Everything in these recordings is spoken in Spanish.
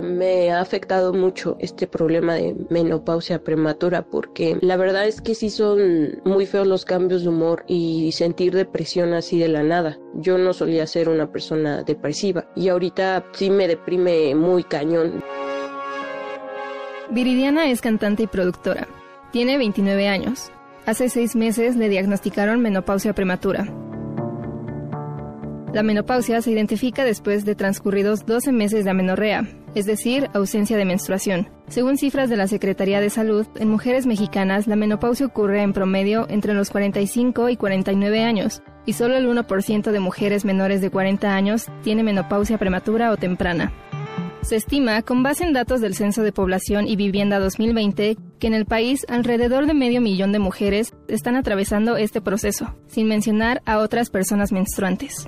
Me ha afectado mucho este problema de menopausia prematura porque la verdad es que sí son muy feos los cambios de humor y sentir depresión así de la nada. Yo no solía ser una persona depresiva y ahorita sí me deprime muy cañón. Viridiana es cantante y productora. Tiene 29 años. Hace seis meses le diagnosticaron menopausia prematura. La menopausia se identifica después de transcurridos 12 meses de amenorrea, es decir, ausencia de menstruación. Según cifras de la Secretaría de Salud, en mujeres mexicanas la menopausia ocurre en promedio entre los 45 y 49 años, y solo el 1% de mujeres menores de 40 años tiene menopausia prematura o temprana. Se estima, con base en datos del Censo de Población y Vivienda 2020, que en el país alrededor de medio millón de mujeres están atravesando este proceso, sin mencionar a otras personas menstruantes.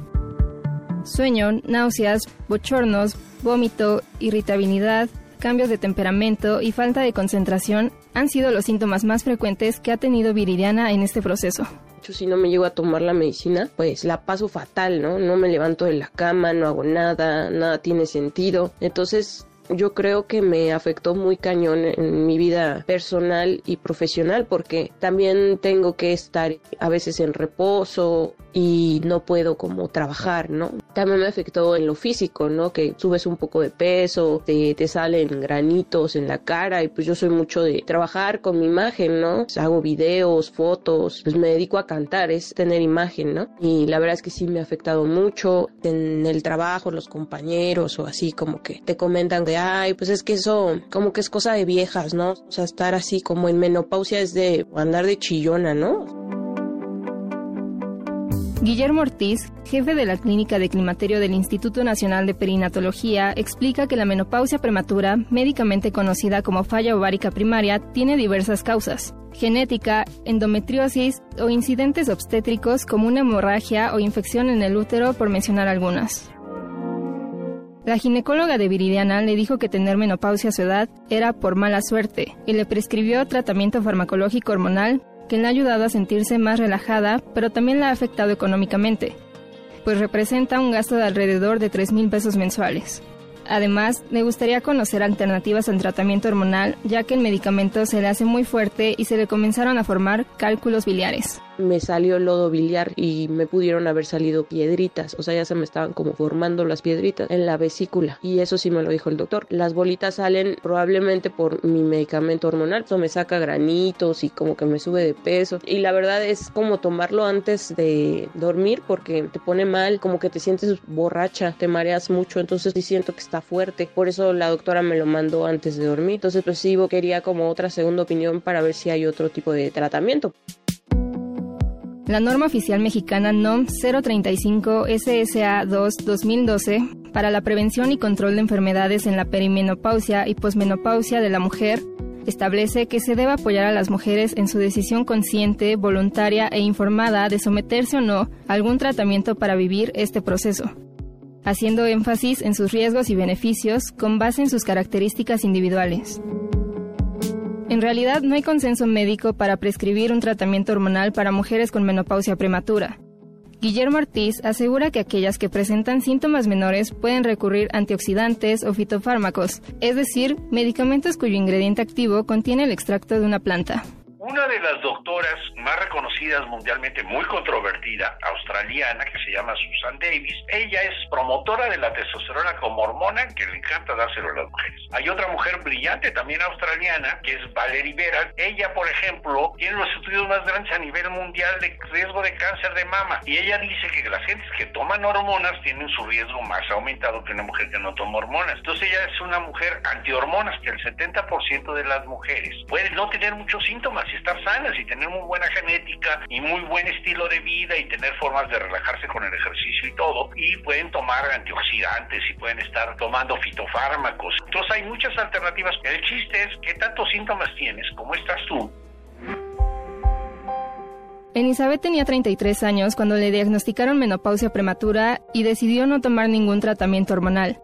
Sueño, náuseas, bochornos, vómito, irritabilidad, cambios de temperamento y falta de concentración han sido los síntomas más frecuentes que ha tenido Viridiana en este proceso. Si no me llego a tomar la medicina, pues la paso fatal, ¿no? No me levanto de la cama, no hago nada, nada tiene sentido. Entonces, yo creo que me afectó muy cañón en mi vida personal y profesional porque también tengo que estar a veces en reposo y no puedo como trabajar, ¿no? También me afectó en lo físico, ¿no? Que subes un poco de peso, te, te salen granitos en la cara y pues yo soy mucho de trabajar con mi imagen, ¿no? hago videos, fotos, pues me dedico a cantar, es tener imagen, ¿no? Y la verdad es que sí me ha afectado mucho en el trabajo, los compañeros o así como que te comentan de, ay, pues es que eso como que es cosa de viejas, ¿no? O sea, estar así como en menopausia es de andar de chillona, ¿no? Guillermo Ortiz, jefe de la Clínica de Climaterio del Instituto Nacional de Perinatología, explica que la menopausia prematura, médicamente conocida como falla ovárica primaria, tiene diversas causas. Genética, endometriosis o incidentes obstétricos como una hemorragia o infección en el útero, por mencionar algunas. La ginecóloga de Viridiana le dijo que tener menopausia a su edad era por mala suerte y le prescribió tratamiento farmacológico hormonal que le ha ayudado a sentirse más relajada, pero también la ha afectado económicamente, pues representa un gasto de alrededor de 3 mil pesos mensuales. Además, le gustaría conocer alternativas al tratamiento hormonal, ya que el medicamento se le hace muy fuerte y se le comenzaron a formar cálculos biliares me salió lodo biliar y me pudieron haber salido piedritas, o sea, ya se me estaban como formando las piedritas en la vesícula. Y eso sí me lo dijo el doctor. Las bolitas salen probablemente por mi medicamento hormonal, eso me saca granitos y como que me sube de peso. Y la verdad es como tomarlo antes de dormir porque te pone mal, como que te sientes borracha, te mareas mucho, entonces sí siento que está fuerte, por eso la doctora me lo mandó antes de dormir, entonces pues sí quería como otra segunda opinión para ver si hay otro tipo de tratamiento. La norma oficial mexicana NOM 035 SSA 2 2012 para la prevención y control de enfermedades en la perimenopausia y posmenopausia de la mujer establece que se debe apoyar a las mujeres en su decisión consciente, voluntaria e informada de someterse o no a algún tratamiento para vivir este proceso, haciendo énfasis en sus riesgos y beneficios con base en sus características individuales. En realidad no hay consenso médico para prescribir un tratamiento hormonal para mujeres con menopausia prematura. Guillermo Ortiz asegura que aquellas que presentan síntomas menores pueden recurrir a antioxidantes o fitofármacos, es decir, medicamentos cuyo ingrediente activo contiene el extracto de una planta. Una de las doctoras más reconocidas mundialmente, muy controvertida, australiana, que se llama Susan Davis, ella es promotora de la testosterona como hormona que le encanta dárselo a las mujeres. Hay otra mujer brillante, también australiana, que es Valerie Vera. Ella, por ejemplo, tiene los estudios más grandes a nivel mundial de riesgo de cáncer de mama. Y ella dice que las gentes que toman hormonas tienen su riesgo más aumentado que una mujer que no toma hormonas. Entonces ella es una mujer antihormonas, que el 70% de las mujeres pueden no tener muchos síntomas estar sanas y tener muy buena genética y muy buen estilo de vida y tener formas de relajarse con el ejercicio y todo. Y pueden tomar antioxidantes y pueden estar tomando fitofármacos. Entonces hay muchas alternativas. El chiste es qué tantos síntomas tienes, cómo estás tú. Elizabeth tenía 33 años cuando le diagnosticaron menopausia prematura y decidió no tomar ningún tratamiento hormonal.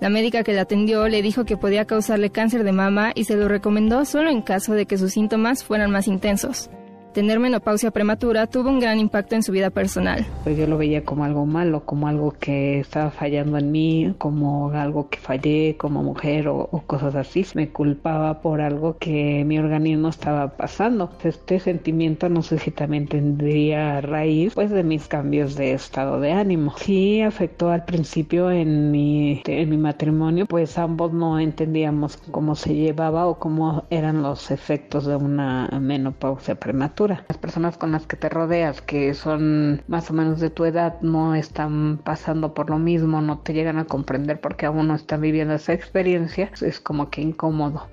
La médica que la atendió le dijo que podía causarle cáncer de mama y se lo recomendó solo en caso de que sus síntomas fueran más intensos. Tener menopausia prematura tuvo un gran impacto en su vida personal. Pues yo lo veía como algo malo, como algo que estaba fallando en mí, como algo que fallé como mujer o, cosas así. Me culpaba por algo que mi organismo estaba pasando. Este sentimiento no sé si también tendría raíz pues de mis cambios de estado de ánimo. Sí afectó al principio en mi, en mi matrimonio, pues ambos no entendíamos cómo se llevaba o cómo eran los efectos de una menopausia prematura. Las personas con las que te rodeas, que son más o menos de tu edad, no están pasando por lo mismo, no te llegan a comprender porque aún no están viviendo esa experiencia, es como que incómodo.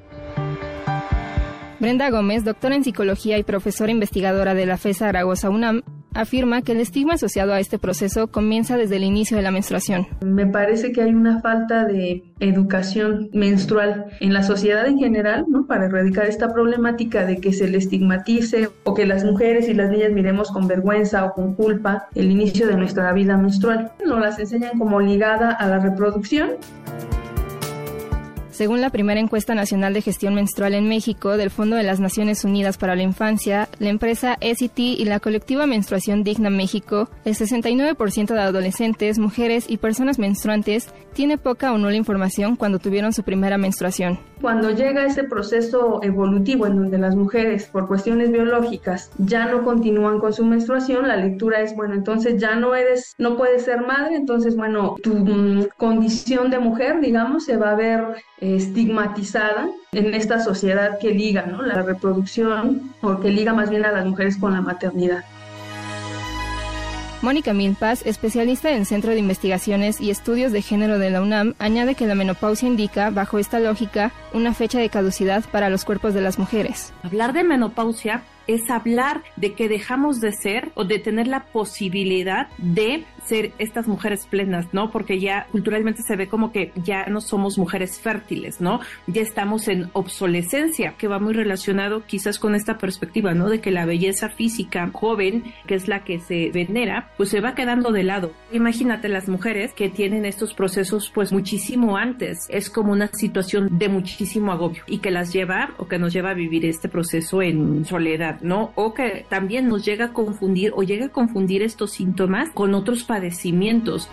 Brenda Gómez, doctora en psicología y profesora investigadora de la FESA Zaragoza UNAM, afirma que el estigma asociado a este proceso comienza desde el inicio de la menstruación. Me parece que hay una falta de educación menstrual en la sociedad en general, ¿no? Para erradicar esta problemática de que se le estigmatice o que las mujeres y las niñas miremos con vergüenza o con culpa el inicio de nuestra vida menstrual. Nos las enseñan como ligada a la reproducción según la primera encuesta nacional de gestión menstrual en México del Fondo de las Naciones Unidas para la Infancia, la empresa SET y la colectiva Menstruación Digna México, el 69% de adolescentes, mujeres y personas menstruantes tiene poca o nula información cuando tuvieron su primera menstruación. Cuando llega ese proceso evolutivo en donde las mujeres, por cuestiones biológicas, ya no continúan con su menstruación, la lectura es, bueno, entonces ya no eres, no puedes ser madre, entonces, bueno, tu mm, condición de mujer, digamos, se va a ver estigmatizada en esta sociedad que liga, ¿no? La reproducción, o que liga más bien a las mujeres con la maternidad. Mónica Milpas, especialista en Centro de Investigaciones y Estudios de Género de la UNAM, añade que la menopausia indica, bajo esta lógica, una fecha de caducidad para los cuerpos de las mujeres. Hablar de menopausia es hablar de que dejamos de ser o de tener la posibilidad de ser estas mujeres plenas, ¿no? Porque ya culturalmente se ve como que ya no somos mujeres fértiles, ¿no? Ya estamos en obsolescencia, que va muy relacionado quizás con esta perspectiva, ¿no? De que la belleza física joven, que es la que se venera, pues se va quedando de lado. Imagínate las mujeres que tienen estos procesos pues muchísimo antes. Es como una situación de muchísimo agobio y que las lleva o que nos lleva a vivir este proceso en soledad, ¿no? O que también nos llega a confundir o llega a confundir estos síntomas con otros padecimientos.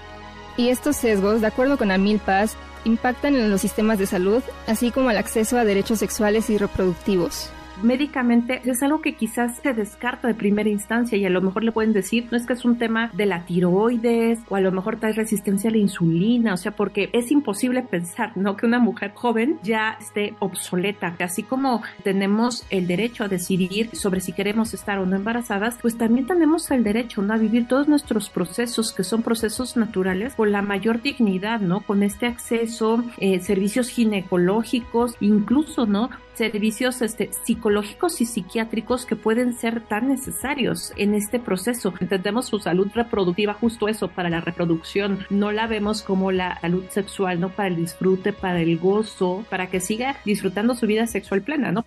Y estos sesgos, de acuerdo con Amil Paz, impactan en los sistemas de salud, así como el acceso a derechos sexuales y reproductivos médicamente es algo que quizás se descarta de primera instancia y a lo mejor le pueden decir, no es que es un tema de la tiroides o a lo mejor trae resistencia a la insulina, o sea, porque es imposible pensar, ¿no? Que una mujer joven ya esté obsoleta, así como tenemos el derecho a decidir sobre si queremos estar o no embarazadas, pues también tenemos el derecho, ¿no? A vivir todos nuestros procesos, que son procesos naturales, con la mayor dignidad, ¿no? Con este acceso, eh, servicios ginecológicos, incluso, ¿no? Servicios este, psicológicos y psiquiátricos que pueden ser tan necesarios en este proceso. Entendemos su salud reproductiva, justo eso, para la reproducción. No la vemos como la salud sexual, ¿no? Para el disfrute, para el gozo, para que siga disfrutando su vida sexual plena, ¿no?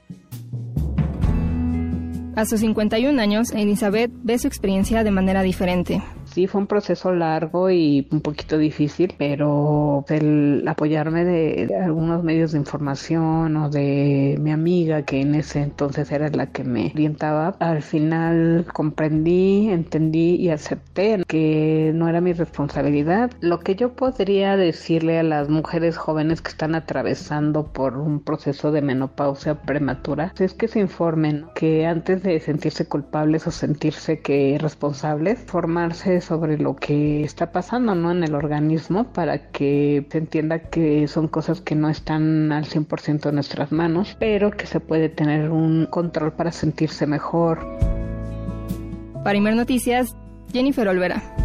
A sus 51 años, Elizabeth ve su experiencia de manera diferente sí fue un proceso largo y un poquito difícil, pero el apoyarme de, algunos medios de información o de mi amiga que en ese entonces era la que me orientaba, al final comprendí, entendí y acepté que no era mi responsabilidad. Lo que yo podría decirle a las mujeres jóvenes que están atravesando por un proceso de menopausia prematura es que se informen, que antes de sentirse culpables o sentirse que responsables, formarse sobre lo que está pasando ¿no? en el organismo para que se entienda que son cosas que no están al 100% en nuestras manos, pero que se puede tener un control para sentirse mejor. Para Noticias, Jennifer Olvera.